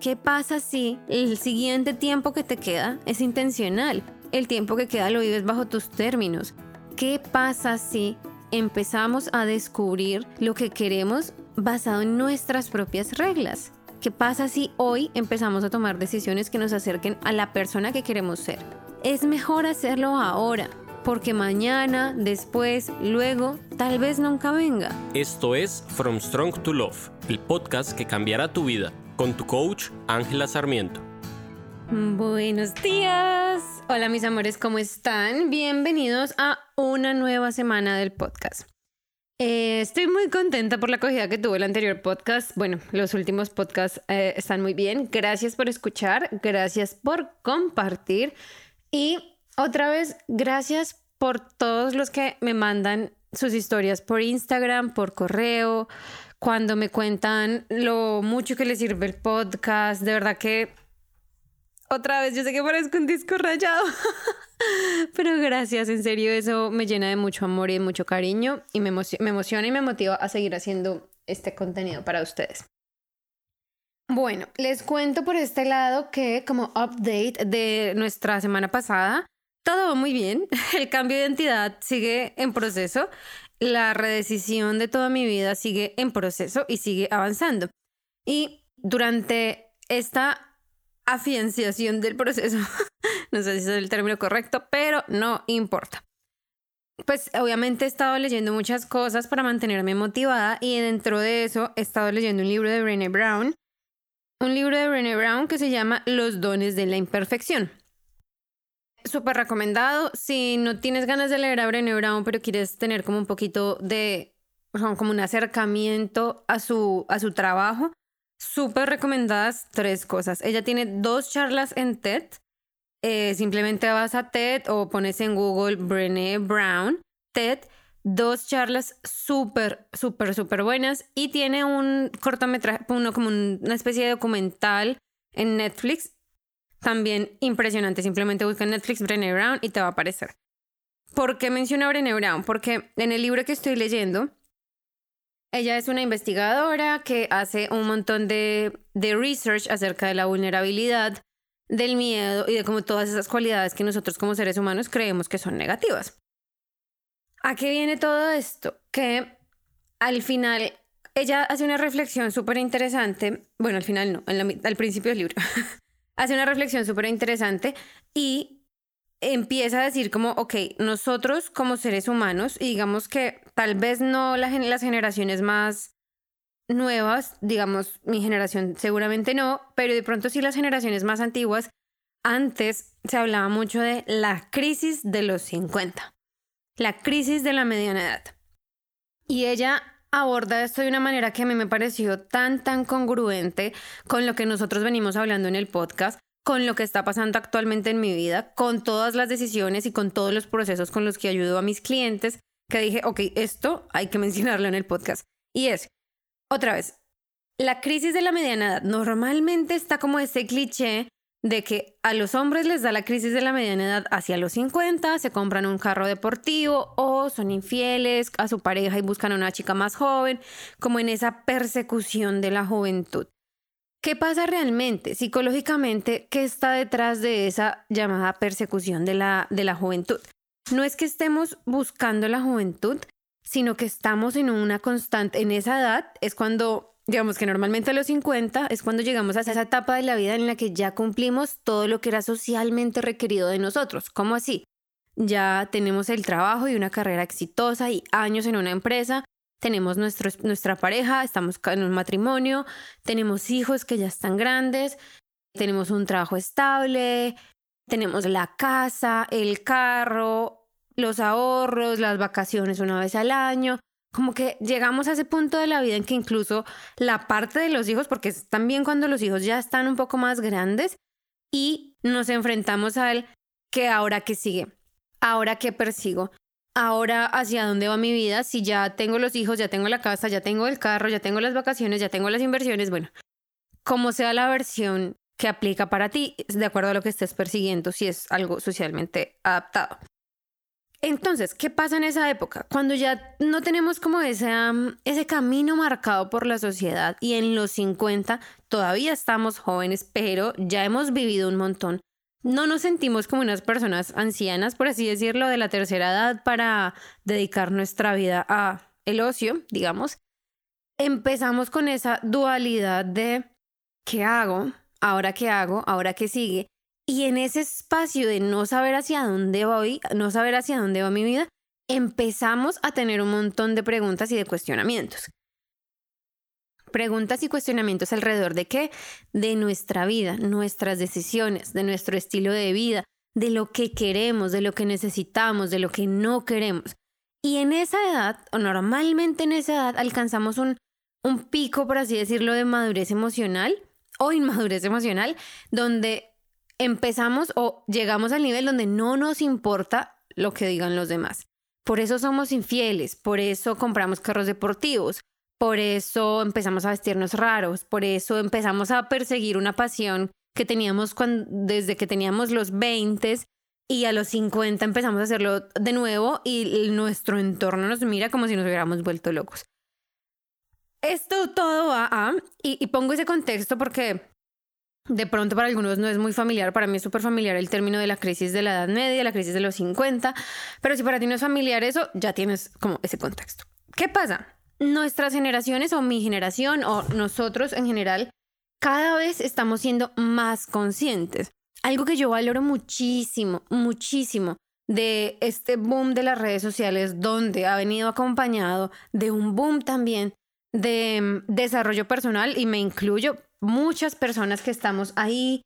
¿Qué pasa si el siguiente tiempo que te queda es intencional? El tiempo que queda lo vives bajo tus términos. ¿Qué pasa si empezamos a descubrir lo que queremos basado en nuestras propias reglas? ¿Qué pasa si hoy empezamos a tomar decisiones que nos acerquen a la persona que queremos ser? Es mejor hacerlo ahora, porque mañana, después, luego, tal vez nunca venga. Esto es From Strong to Love, el podcast que cambiará tu vida, con tu coach Ángela Sarmiento. Buenos días. Hola mis amores, ¿cómo están? Bienvenidos a una nueva semana del podcast. Eh, estoy muy contenta por la acogida que tuvo el anterior podcast. Bueno, los últimos podcasts eh, están muy bien. Gracias por escuchar, gracias por compartir y otra vez, gracias por todos los que me mandan sus historias por Instagram, por correo, cuando me cuentan lo mucho que les sirve el podcast. De verdad que otra vez, yo sé que parezco un disco rayado, pero gracias, en serio, eso me llena de mucho amor y de mucho cariño y me, me emociona y me motiva a seguir haciendo este contenido para ustedes. Bueno, les cuento por este lado que como update de nuestra semana pasada, todo va muy bien, el cambio de identidad sigue en proceso, la redecisión de toda mi vida sigue en proceso y sigue avanzando. Y durante esta afianciación del proceso. no sé si es el término correcto, pero no importa. Pues obviamente he estado leyendo muchas cosas para mantenerme motivada y dentro de eso he estado leyendo un libro de Brené Brown, un libro de Brené Brown que se llama Los dones de la imperfección. Súper recomendado. Si no tienes ganas de leer a Brené Brown, pero quieres tener como un poquito de, como un acercamiento a su, a su trabajo, súper recomendadas tres cosas. Ella tiene dos charlas en TED. Eh, simplemente vas a TED o pones en Google Brené Brown, TED, dos charlas súper, súper, súper buenas y tiene un cortometraje, uno como una especie de documental en Netflix, también impresionante. Simplemente busca en Netflix Brené Brown y te va a aparecer. ¿Por qué menciona Brené Brown? Porque en el libro que estoy leyendo, ella es una investigadora que hace un montón de, research acerca de la vulnerabilidad, del miedo y de como todas esas cualidades que nosotros como seres humanos creemos que son negativas. ¿A qué viene todo esto? Que al final ella hace una reflexión súper interesante, bueno, al final no, al principio del libro, hace una reflexión súper interesante y empieza a decir como, ok, nosotros como seres humanos, y digamos que tal vez no las generaciones más nuevas, digamos, mi generación seguramente no, pero de pronto sí las generaciones más antiguas, antes se hablaba mucho de la crisis de los 50, la crisis de la mediana edad. Y ella aborda esto de una manera que a mí me pareció tan, tan congruente con lo que nosotros venimos hablando en el podcast, con lo que está pasando actualmente en mi vida, con todas las decisiones y con todos los procesos con los que ayudo a mis clientes, que dije, ok, esto hay que mencionarlo en el podcast. Y es, otra vez, la crisis de la mediana edad normalmente está como ese cliché de que a los hombres les da la crisis de la mediana edad hacia los 50, se compran un carro deportivo o son infieles a su pareja y buscan a una chica más joven, como en esa persecución de la juventud. ¿Qué pasa realmente psicológicamente? ¿Qué está detrás de esa llamada persecución de la, de la juventud? No es que estemos buscando la juventud, sino que estamos en una constante, en esa edad es cuando, digamos que normalmente a los 50 es cuando llegamos a esa etapa de la vida en la que ya cumplimos todo lo que era socialmente requerido de nosotros. ¿Cómo así? Ya tenemos el trabajo y una carrera exitosa y años en una empresa, tenemos nuestra pareja, estamos en un matrimonio, tenemos hijos que ya están grandes, tenemos un trabajo estable, tenemos la casa, el carro, los ahorros, las vacaciones una vez al año. Como que llegamos a ese punto de la vida en que incluso la parte de los hijos, porque es también cuando los hijos ya están un poco más grandes y nos enfrentamos al que ahora que sigue, ahora que persigo, ahora hacia dónde va mi vida, si ya tengo los hijos, ya tengo la casa, ya tengo el carro, ya tengo las vacaciones, ya tengo las inversiones, bueno, como sea la versión que aplica para ti, de acuerdo a lo que estés persiguiendo, si es algo socialmente adaptado. Entonces, ¿qué pasa en esa época? Cuando ya no tenemos como ese, ese camino marcado por la sociedad y en los 50 todavía estamos jóvenes, pero ya hemos vivido un montón. No nos sentimos como unas personas ancianas, por así decirlo, de la tercera edad para dedicar nuestra vida a el ocio, digamos. Empezamos con esa dualidad de ¿qué hago? ¿Ahora qué hago? ¿Ahora qué sigue? Y en ese espacio de no saber hacia dónde voy, no saber hacia dónde va mi vida, empezamos a tener un montón de preguntas y de cuestionamientos. Preguntas y cuestionamientos alrededor de qué? De nuestra vida, nuestras decisiones, de nuestro estilo de vida, de lo que queremos, de lo que necesitamos, de lo que no queremos. Y en esa edad, o normalmente en esa edad, alcanzamos un, un pico, por así decirlo, de madurez emocional o inmadurez emocional, donde empezamos o llegamos al nivel donde no nos importa lo que digan los demás. Por eso somos infieles, por eso compramos carros deportivos, por eso empezamos a vestirnos raros, por eso empezamos a perseguir una pasión que teníamos desde que teníamos los 20 y a los 50 empezamos a hacerlo de nuevo y nuestro entorno nos mira como si nos hubiéramos vuelto locos. Esto todo va a, y pongo ese contexto porque de pronto para algunos no es muy familiar, para mí es súper familiar el término de la crisis de la Edad Media, la crisis de los 50, pero si para ti no es familiar eso, ya tienes como ese contexto. ¿Qué pasa? Nuestras generaciones o mi generación o nosotros en general, cada vez estamos siendo más conscientes. Algo que yo valoro muchísimo, muchísimo de este boom de las redes sociales, donde ha venido acompañado de un boom también de mm, desarrollo personal y me incluyo muchas personas que estamos ahí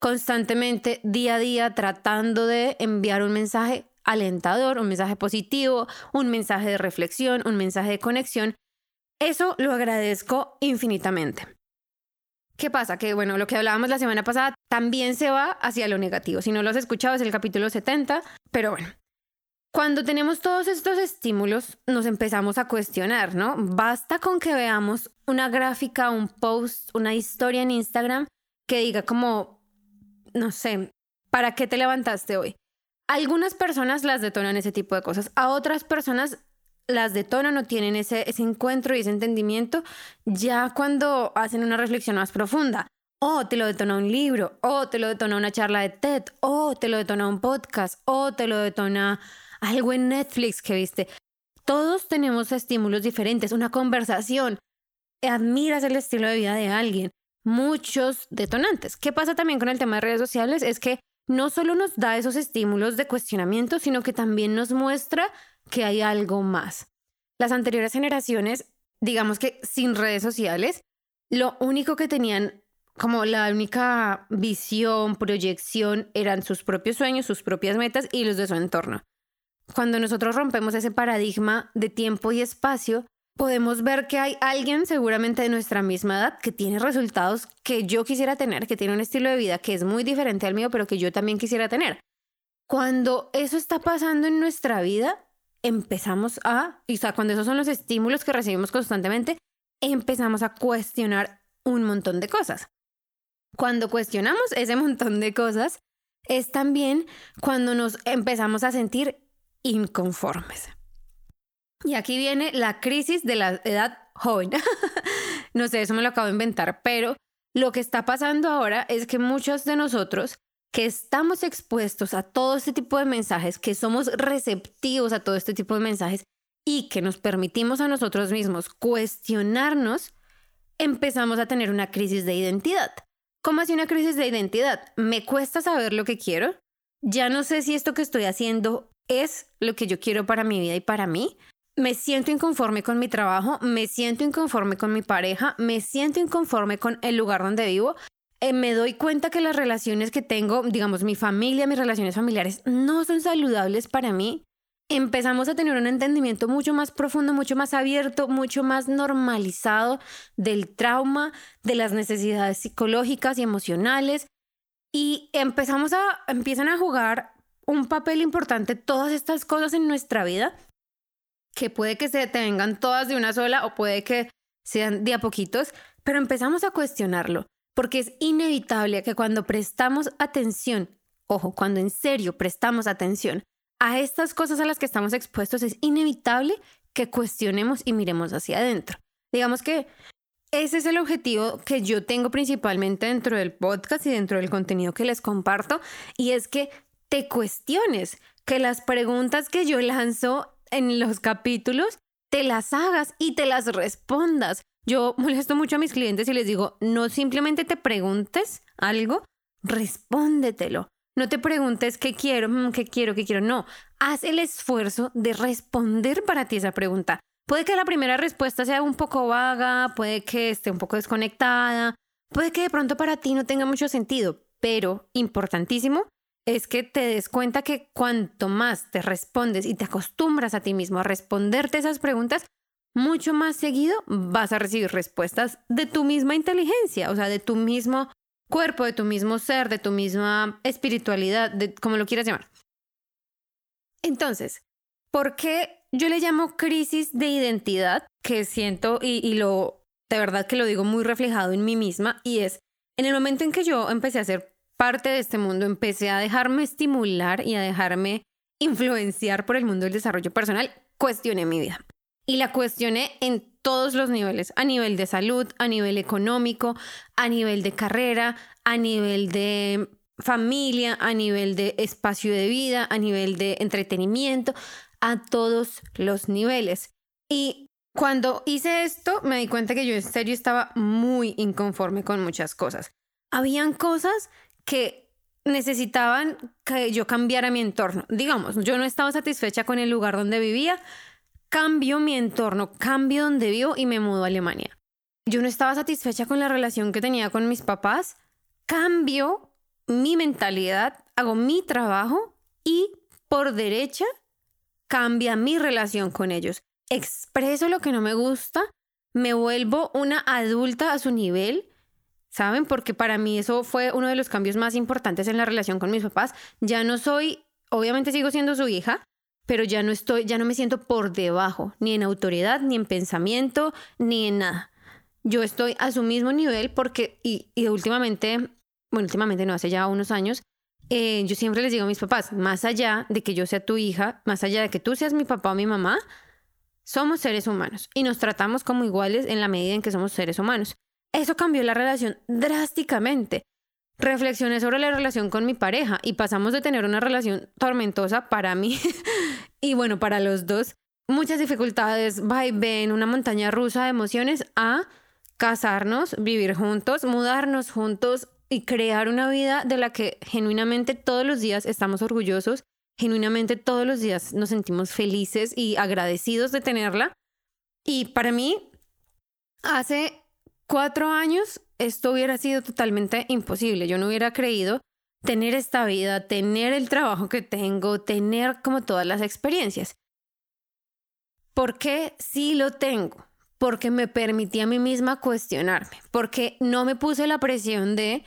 constantemente, día a día, tratando de enviar un mensaje alentador, un mensaje positivo, un mensaje de reflexión, un mensaje de conexión. Eso lo agradezco infinitamente. ¿Qué pasa? Que bueno, lo que hablábamos la semana pasada también se va hacia lo negativo. Si no lo has escuchado es el capítulo 70, pero bueno, cuando tenemos todos estos estímulos, nos empezamos a cuestionar, ¿no? Basta con que veamos una gráfica, un post, una historia en Instagram que diga como, no sé, ¿para qué te levantaste hoy? Algunas personas las detonan ese tipo de cosas, a otras personas las detonan o tienen ese, ese encuentro y ese entendimiento ya cuando hacen una reflexión más profunda. O te lo detona un libro, o te lo detona una charla de TED, o te lo detona un podcast, o te lo detona algo en Netflix que viste. Todos tenemos estímulos diferentes, una conversación. Admiras el estilo de vida de alguien. Muchos detonantes. ¿Qué pasa también con el tema de redes sociales? Es que no solo nos da esos estímulos de cuestionamiento, sino que también nos muestra que hay algo más. Las anteriores generaciones, digamos que sin redes sociales, lo único que tenían como la única visión, proyección, eran sus propios sueños, sus propias metas y los de su entorno. Cuando nosotros rompemos ese paradigma de tiempo y espacio, podemos ver que hay alguien seguramente de nuestra misma edad que tiene resultados que yo quisiera tener, que tiene un estilo de vida que es muy diferente al mío, pero que yo también quisiera tener. Cuando eso está pasando en nuestra vida, empezamos a, o sea, cuando esos son los estímulos que recibimos constantemente, empezamos a cuestionar un montón de cosas. Cuando cuestionamos ese montón de cosas, es también cuando nos empezamos a sentir inconformes. Y aquí viene la crisis de la edad joven. no sé, eso me lo acabo de inventar, pero lo que está pasando ahora es que muchos de nosotros que estamos expuestos a todo este tipo de mensajes, que somos receptivos a todo este tipo de mensajes y que nos permitimos a nosotros mismos cuestionarnos, empezamos a tener una crisis de identidad. ¿Cómo así una crisis de identidad? Me cuesta saber lo que quiero. Ya no sé si esto que estoy haciendo es lo que yo quiero para mi vida y para mí. Me siento inconforme con mi trabajo, me siento inconforme con mi pareja, me siento inconforme con el lugar donde vivo. Eh, me doy cuenta que las relaciones que tengo, digamos, mi familia, mis relaciones familiares, no son saludables para mí. Empezamos a tener un entendimiento mucho más profundo, mucho más abierto, mucho más normalizado del trauma, de las necesidades psicológicas y emocionales. Y empezamos a, empiezan a jugar un papel importante todas estas cosas en nuestra vida, que puede que se te vengan todas de una sola o puede que sean de a poquitos, pero empezamos a cuestionarlo, porque es inevitable que cuando prestamos atención, ojo, cuando en serio prestamos atención a estas cosas a las que estamos expuestos es inevitable que cuestionemos y miremos hacia adentro. Digamos que ese es el objetivo que yo tengo principalmente dentro del podcast y dentro del contenido que les comparto, y es que te cuestiones, que las preguntas que yo lanzo en los capítulos, te las hagas y te las respondas. Yo molesto mucho a mis clientes y les digo, no simplemente te preguntes algo, respóndetelo. No te preguntes qué quiero, mm, qué quiero, qué quiero. No, haz el esfuerzo de responder para ti esa pregunta. Puede que la primera respuesta sea un poco vaga, puede que esté un poco desconectada, puede que de pronto para ti no tenga mucho sentido, pero importantísimo es que te des cuenta que cuanto más te respondes y te acostumbras a ti mismo a responderte esas preguntas, mucho más seguido vas a recibir respuestas de tu misma inteligencia, o sea, de tu mismo cuerpo, de tu mismo ser, de tu misma espiritualidad, de como lo quieras llamar. Entonces, ¿por qué yo le llamo crisis de identidad? Que siento y, y lo, de verdad que lo digo muy reflejado en mí misma, y es en el momento en que yo empecé a ser parte de este mundo, empecé a dejarme estimular y a dejarme influenciar por el mundo del desarrollo personal, cuestioné mi vida. Y la cuestioné en todos los niveles, a nivel de salud, a nivel económico, a nivel de carrera, a nivel de familia, a nivel de espacio de vida, a nivel de entretenimiento, a todos los niveles. Y cuando hice esto, me di cuenta que yo en serio estaba muy inconforme con muchas cosas. Habían cosas que necesitaban que yo cambiara mi entorno. Digamos, yo no estaba satisfecha con el lugar donde vivía, cambio mi entorno, cambio donde vivo y me mudo a Alemania. Yo no estaba satisfecha con la relación que tenía con mis papás, cambio mi mentalidad, hago mi trabajo y por derecha cambia mi relación con ellos. Expreso lo que no me gusta, me vuelvo una adulta a su nivel, ¿saben? Porque para mí eso fue uno de los cambios más importantes en la relación con mis papás. Ya no soy, obviamente sigo siendo su hija, pero ya no estoy, ya no me siento por debajo, ni en autoridad, ni en pensamiento, ni en nada. Yo estoy a su mismo nivel porque, y, últimamente, bueno, últimamente no, hace ya unos años, eh, yo siempre les digo a mis papás, más allá de que yo sea tu hija, más allá de que tú seas mi papá o mi mamá, somos seres humanos y nos tratamos como iguales en la medida en que somos seres humanos. Eso cambió la relación drásticamente reflexioné sobre la relación con mi pareja y pasamos de tener una relación tormentosa para mí y bueno, para los dos, muchas dificultades, va y ven, una montaña rusa de emociones a casarnos, vivir juntos, mudarnos juntos y crear una vida de la que genuinamente todos los días estamos orgullosos, genuinamente todos los días nos sentimos felices y agradecidos de tenerla. Y para mí, hace cuatro años esto hubiera sido totalmente imposible. Yo no hubiera creído tener esta vida, tener el trabajo que tengo, tener como todas las experiencias. ¿Por qué sí lo tengo? Porque me permití a mí misma cuestionarme, porque no me puse la presión de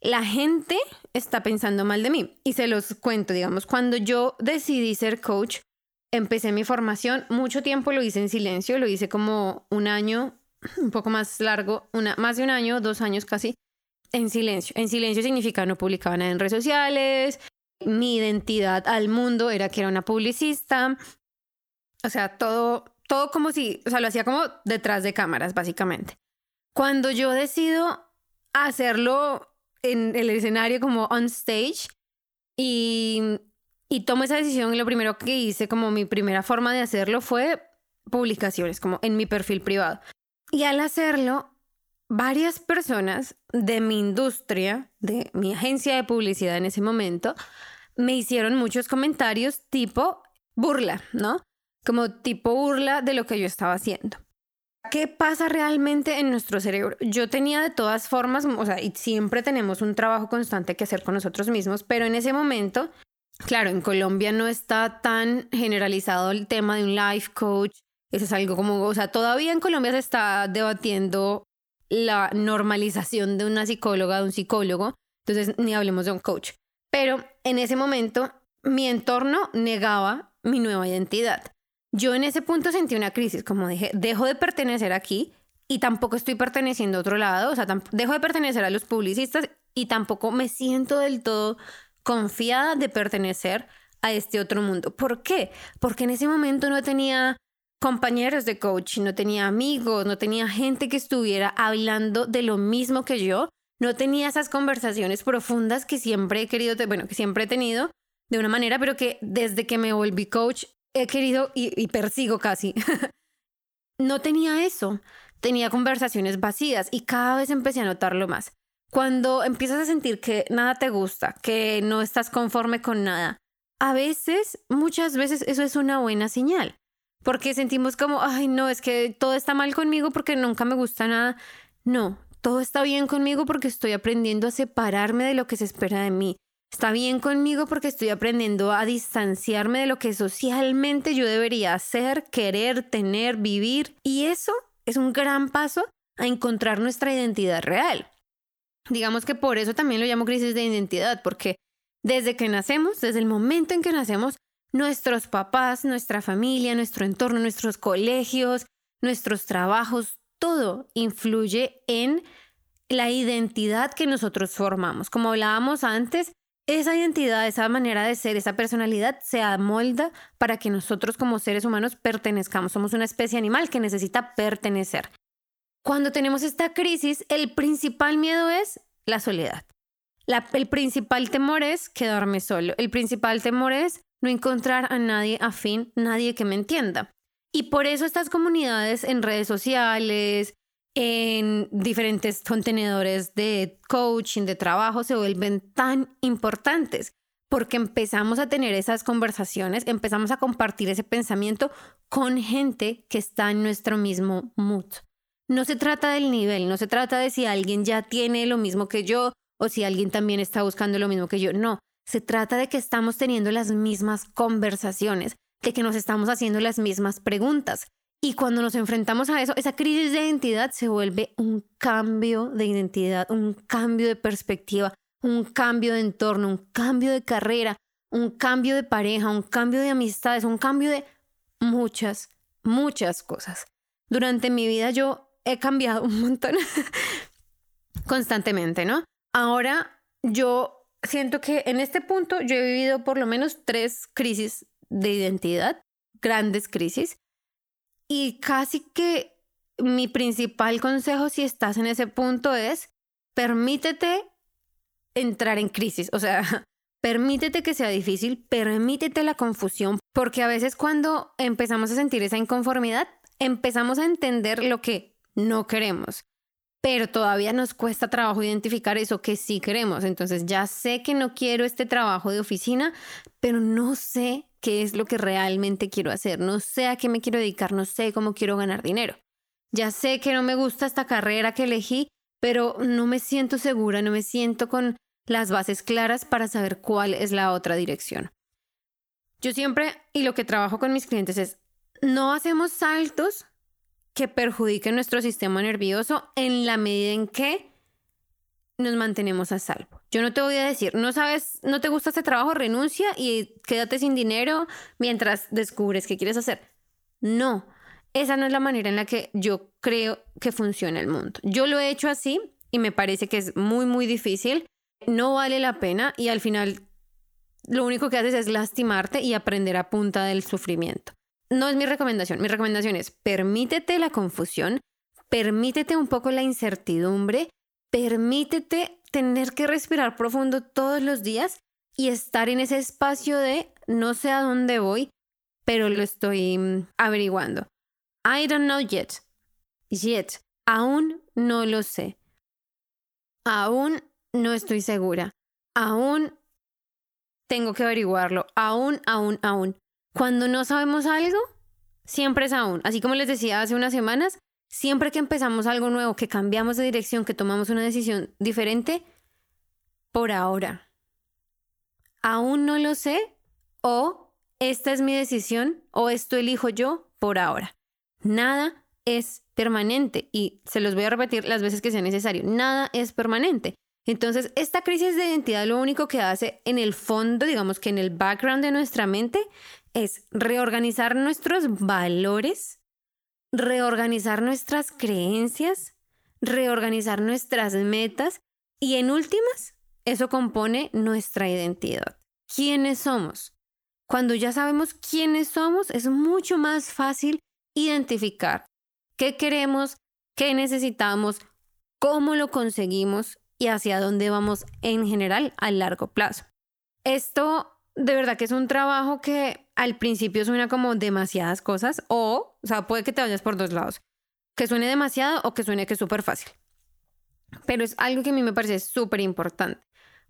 la gente está pensando mal de mí. Y se los cuento, digamos, cuando yo decidí ser coach, empecé mi formación, mucho tiempo lo hice en silencio, lo hice como un año, un poco más largo, una, más de un año, dos años casi, en silencio. En silencio significa no publicaba nada en redes sociales, mi identidad al mundo era que era una publicista, o sea, todo, todo como si, o sea, lo hacía como detrás de cámaras, básicamente. Cuando yo decido hacerlo en el escenario como on stage y, y tomo esa decisión, lo primero que hice como mi primera forma de hacerlo fue publicaciones, como en mi perfil privado. Y al hacerlo, varias personas de mi industria, de mi agencia de publicidad en ese momento, me hicieron muchos comentarios tipo burla, ¿no? Como tipo burla de lo que yo estaba haciendo. ¿Qué pasa realmente en nuestro cerebro? Yo tenía de todas formas, o sea, y siempre tenemos un trabajo constante que hacer con nosotros mismos, pero en ese momento, claro, en Colombia no está tan generalizado el tema de un life coach, eso es algo como, o sea, todavía en Colombia se está debatiendo la normalización de una psicóloga, de un psicólogo, entonces ni hablemos de un coach. Pero en ese momento mi entorno negaba mi nueva identidad. Yo en ese punto sentí una crisis, como dije, dejo de pertenecer aquí y tampoco estoy perteneciendo a otro lado, o sea, dejo de pertenecer a los publicistas y tampoco me siento del todo confiada de pertenecer a este otro mundo. ¿Por qué? Porque en ese momento no tenía compañeros de coaching, no tenía amigos, no tenía gente que estuviera hablando de lo mismo que yo, no tenía esas conversaciones profundas que siempre he querido, bueno, que siempre he tenido de una manera, pero que desde que me volví coach he querido y, y persigo casi. no tenía eso, tenía conversaciones vacías y cada vez empecé a notarlo más. Cuando empiezas a sentir que nada te gusta, que no estás conforme con nada, a veces, muchas veces eso es una buena señal, porque sentimos como, ay, no, es que todo está mal conmigo porque nunca me gusta nada. No, todo está bien conmigo porque estoy aprendiendo a separarme de lo que se espera de mí. Está bien conmigo porque estoy aprendiendo a distanciarme de lo que socialmente yo debería hacer, querer, tener, vivir. Y eso es un gran paso a encontrar nuestra identidad real. Digamos que por eso también lo llamo crisis de identidad, porque desde que nacemos, desde el momento en que nacemos, nuestros papás, nuestra familia, nuestro entorno, nuestros colegios, nuestros trabajos, todo influye en la identidad que nosotros formamos. Como hablábamos antes, esa identidad, esa manera de ser, esa personalidad se amolda para que nosotros como seres humanos pertenezcamos. Somos una especie animal que necesita pertenecer. Cuando tenemos esta crisis, el principal miedo es la soledad el principal temor es quedarme solo. El principal temor es no encontrar a nadie afín, nadie que me entienda. Y por eso estas comunidades en redes sociales, en diferentes contenedores de coaching, de trabajo, se vuelven tan importantes porque empezamos a tener esas conversaciones, empezamos a compartir ese pensamiento con gente que está en nuestro mismo mood. No se trata del nivel, no se trata de si alguien ya tiene lo mismo que yo o si alguien también está buscando lo mismo que yo. No, se trata de que estamos teniendo las mismas conversaciones, de que nos estamos haciendo las mismas preguntas. Y cuando nos enfrentamos a eso, esa crisis de identidad se vuelve un cambio de identidad, un cambio de perspectiva, un cambio de entorno, un cambio de carrera, un cambio de pareja, un cambio de amistades, un cambio de muchas, muchas cosas. Durante mi vida yo he cambiado un montón constantemente, ¿no? Ahora yo siento que en este punto yo he vivido por lo menos tres crisis de identidad, grandes crisis, y casi que mi principal consejo si estás en ese punto es permítete entrar en crisis, o sea, permítete que sea difícil, permítete la confusión, porque a veces cuando empezamos a sentir esa inconformidad, empezamos a entender lo que no queremos pero todavía nos cuesta trabajo identificar eso que sí queremos. Entonces ya sé que no quiero este trabajo de oficina, pero no sé qué es lo que realmente quiero hacer, no sé a qué me quiero dedicar, no sé cómo quiero ganar dinero. Ya sé que no me gusta esta carrera que elegí, pero no me siento segura, no me siento con las bases claras para saber cuál es la otra dirección. Yo siempre, y lo que trabajo con mis clientes es, no hacemos saltos que perjudique nuestro sistema nervioso en la medida en que nos mantenemos a salvo. Yo no te voy a decir, no sabes, no te gusta este trabajo, renuncia y quédate sin dinero mientras descubres qué quieres hacer. No, esa no es la manera en la que yo creo que funciona el mundo. Yo lo he hecho así y me parece que es muy, muy difícil. No vale la pena y al final lo único que haces es lastimarte y aprender a punta del sufrimiento no es mi recomendación. Mi recomendación es permítete la confusión, permítete un poco la incertidumbre, permítete tener que respirar profundo todos los días y estar en ese espacio de no sé a dónde voy, pero lo estoy mm, averiguando. I don't know yet. Yet. Aún no lo sé. Aún no estoy segura. Aún tengo que averiguarlo. Aún, aún, aún. Cuando no sabemos algo, siempre es aún. Así como les decía hace unas semanas, siempre que empezamos algo nuevo, que cambiamos de dirección, que tomamos una decisión diferente, por ahora. Aún no lo sé o esta es mi decisión o esto elijo yo por ahora. Nada es permanente y se los voy a repetir las veces que sea necesario. Nada es permanente. Entonces, esta crisis de identidad lo único que hace en el fondo, digamos que en el background de nuestra mente, es reorganizar nuestros valores, reorganizar nuestras creencias, reorganizar nuestras metas y en últimas, eso compone nuestra identidad. ¿Quiénes somos? Cuando ya sabemos quiénes somos, es mucho más fácil identificar qué queremos, qué necesitamos, cómo lo conseguimos y hacia dónde vamos en general a largo plazo. Esto de verdad que es un trabajo que al principio suena como demasiadas cosas o, o sea, puede que te vayas por dos lados, que suene demasiado o que suene que es súper fácil. Pero es algo que a mí me parece súper importante.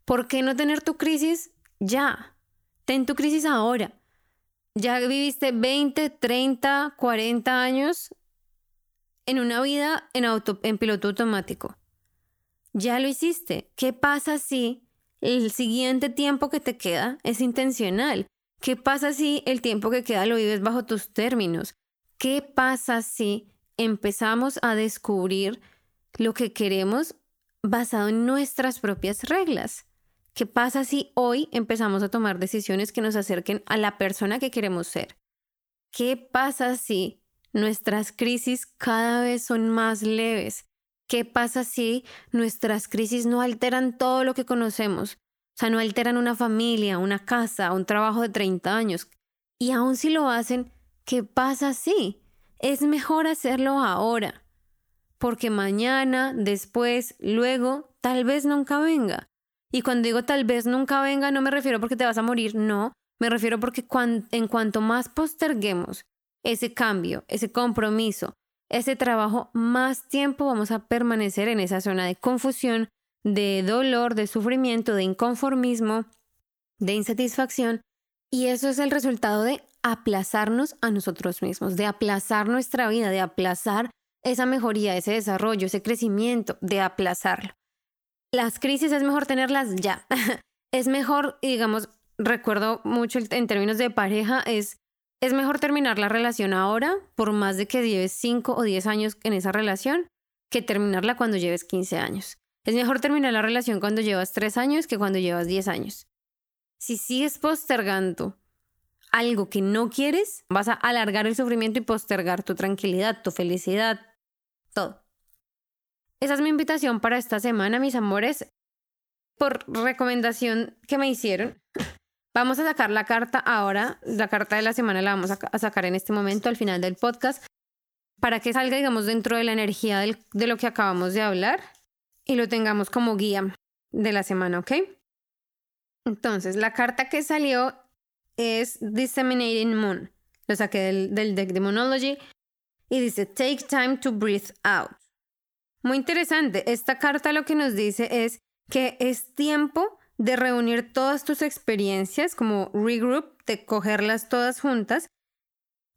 ¿Por qué no tener tu crisis ya? Ten tu crisis ahora. Ya viviste 20, 30, 40 años en una vida en, auto, en piloto automático. Ya lo hiciste. ¿Qué pasa si el siguiente tiempo que te queda es intencional? ¿Qué pasa si el tiempo que queda lo vives bajo tus términos? ¿Qué pasa si empezamos a descubrir lo que queremos basado en nuestras propias reglas? ¿Qué pasa si hoy empezamos a tomar decisiones que nos acerquen a la persona que queremos ser? ¿Qué pasa si nuestras crisis cada vez son más leves? ¿Qué pasa si nuestras crisis no alteran todo lo que conocemos? O sea, no alteran una familia, una casa, un trabajo de 30 años. Y aun si lo hacen, ¿qué pasa si? Es mejor hacerlo ahora. Porque mañana, después, luego, tal vez nunca venga. Y cuando digo tal vez nunca venga, no me refiero porque te vas a morir, no. Me refiero porque en cuanto más posterguemos ese cambio, ese compromiso, ese trabajo, más tiempo vamos a permanecer en esa zona de confusión, de dolor, de sufrimiento, de inconformismo, de insatisfacción. Y eso es el resultado de aplazarnos a nosotros mismos, de aplazar nuestra vida, de aplazar esa mejoría, ese desarrollo, ese crecimiento, de aplazarlo las crisis es mejor tenerlas ya. es mejor, digamos, recuerdo mucho en términos de pareja, es, es mejor terminar la relación ahora, por más de que lleves 5 o 10 años en esa relación, que terminarla cuando lleves 15 años. Es mejor terminar la relación cuando llevas 3 años que cuando llevas 10 años. Si sigues postergando algo que no quieres, vas a alargar el sufrimiento y postergar tu tranquilidad, tu felicidad, todo. Esa es mi invitación para esta semana, mis amores. Por recomendación que me hicieron, vamos a sacar la carta ahora. La carta de la semana la vamos a, sacar en este momento, al final del podcast, para que salga, digamos, dentro de la energía de lo que acabamos de hablar y lo tengamos como guía de la semana, ¿ok? Entonces, la carta que salió es Disseminating Moon. Lo saqué del, deck de Monology y dice, Take time to breathe out. Muy interesante. Esta carta lo que nos dice es que es tiempo de reunir todas tus experiencias, como regroup, de cogerlas todas juntas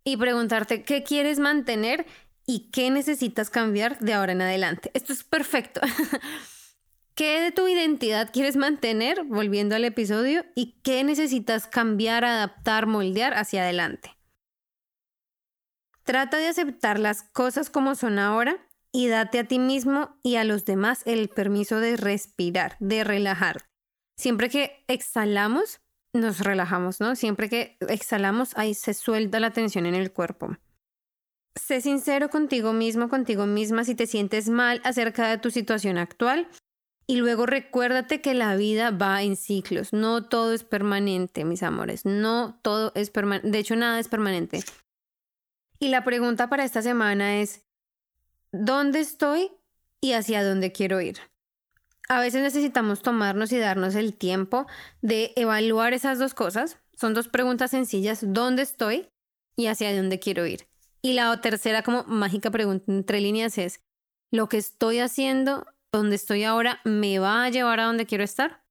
y preguntarte qué quieres mantener y qué necesitas cambiar de ahora en adelante. Esto es perfecto. ¿Qué de tu identidad quieres mantener, volviendo al episodio, y qué necesitas cambiar, adaptar, moldear hacia adelante? Trata de aceptar las cosas como son ahora y date a ti mismo y a los demás el permiso de respirar, de relajar. Siempre que exhalamos, nos relajamos, ¿no? Siempre que exhalamos, ahí se suelta la tensión en el cuerpo. Sé sincero contigo mismo, contigo misma si te sientes mal acerca de tu situación actual. Y luego recuérdate que la vida va en ciclos. No todo es permanente, mis amores. No todo es permanente. De hecho, nada es permanente. Y la pregunta para esta semana es, dónde estoy y hacia dónde quiero ir. A veces necesitamos tomarnos y darnos el tiempo de evaluar esas dos cosas. Son dos preguntas sencillas, ¿dónde estoy y hacia dónde quiero ir? Y la tercera como mágica pregunta entre líneas es, ¿lo que estoy haciendo, donde estoy ahora, me va a llevar a donde quiero estar?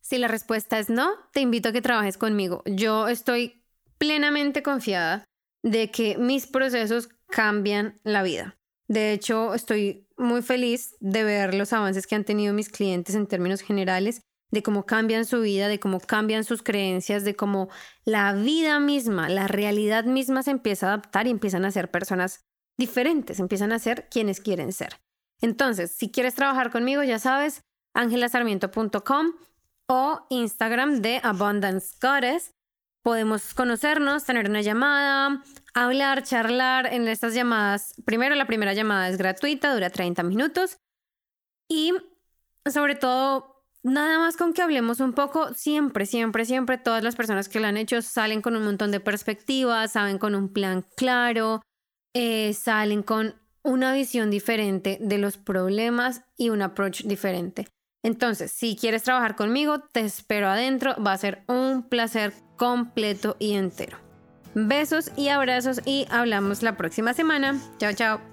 Si la respuesta es no, te invito a que trabajes conmigo. Yo estoy plenamente confiada de que mis procesos cambian la vida. De hecho, estoy muy feliz de ver los avances que han tenido mis clientes en términos generales, de cómo cambian su vida, de cómo cambian sus creencias, de cómo la vida misma, la realidad misma se empieza a adaptar y empiezan a ser personas diferentes, empiezan a ser quienes quieren ser. Entonces, si quieres trabajar conmigo, ya sabes, angelasarmiento.com o Instagram de Abundance Goddess podemos conocernos, tener una llamada, hablar, charlar en estas llamadas. Primero, la primera llamada es gratuita, dura 30 minutos. Y sobre todo, nada más con que hablemos un poco, siempre, siempre, siempre todas las personas que lo han hecho salen con un montón de perspectivas, saben con un plan claro, eh, salen con una visión diferente de los problemas y un approach diferente. Entonces, si quieres trabajar conmigo, te espero adentro, va a ser un placer completo y entero. Besos y abrazos y hablamos la próxima semana. Chao, chao.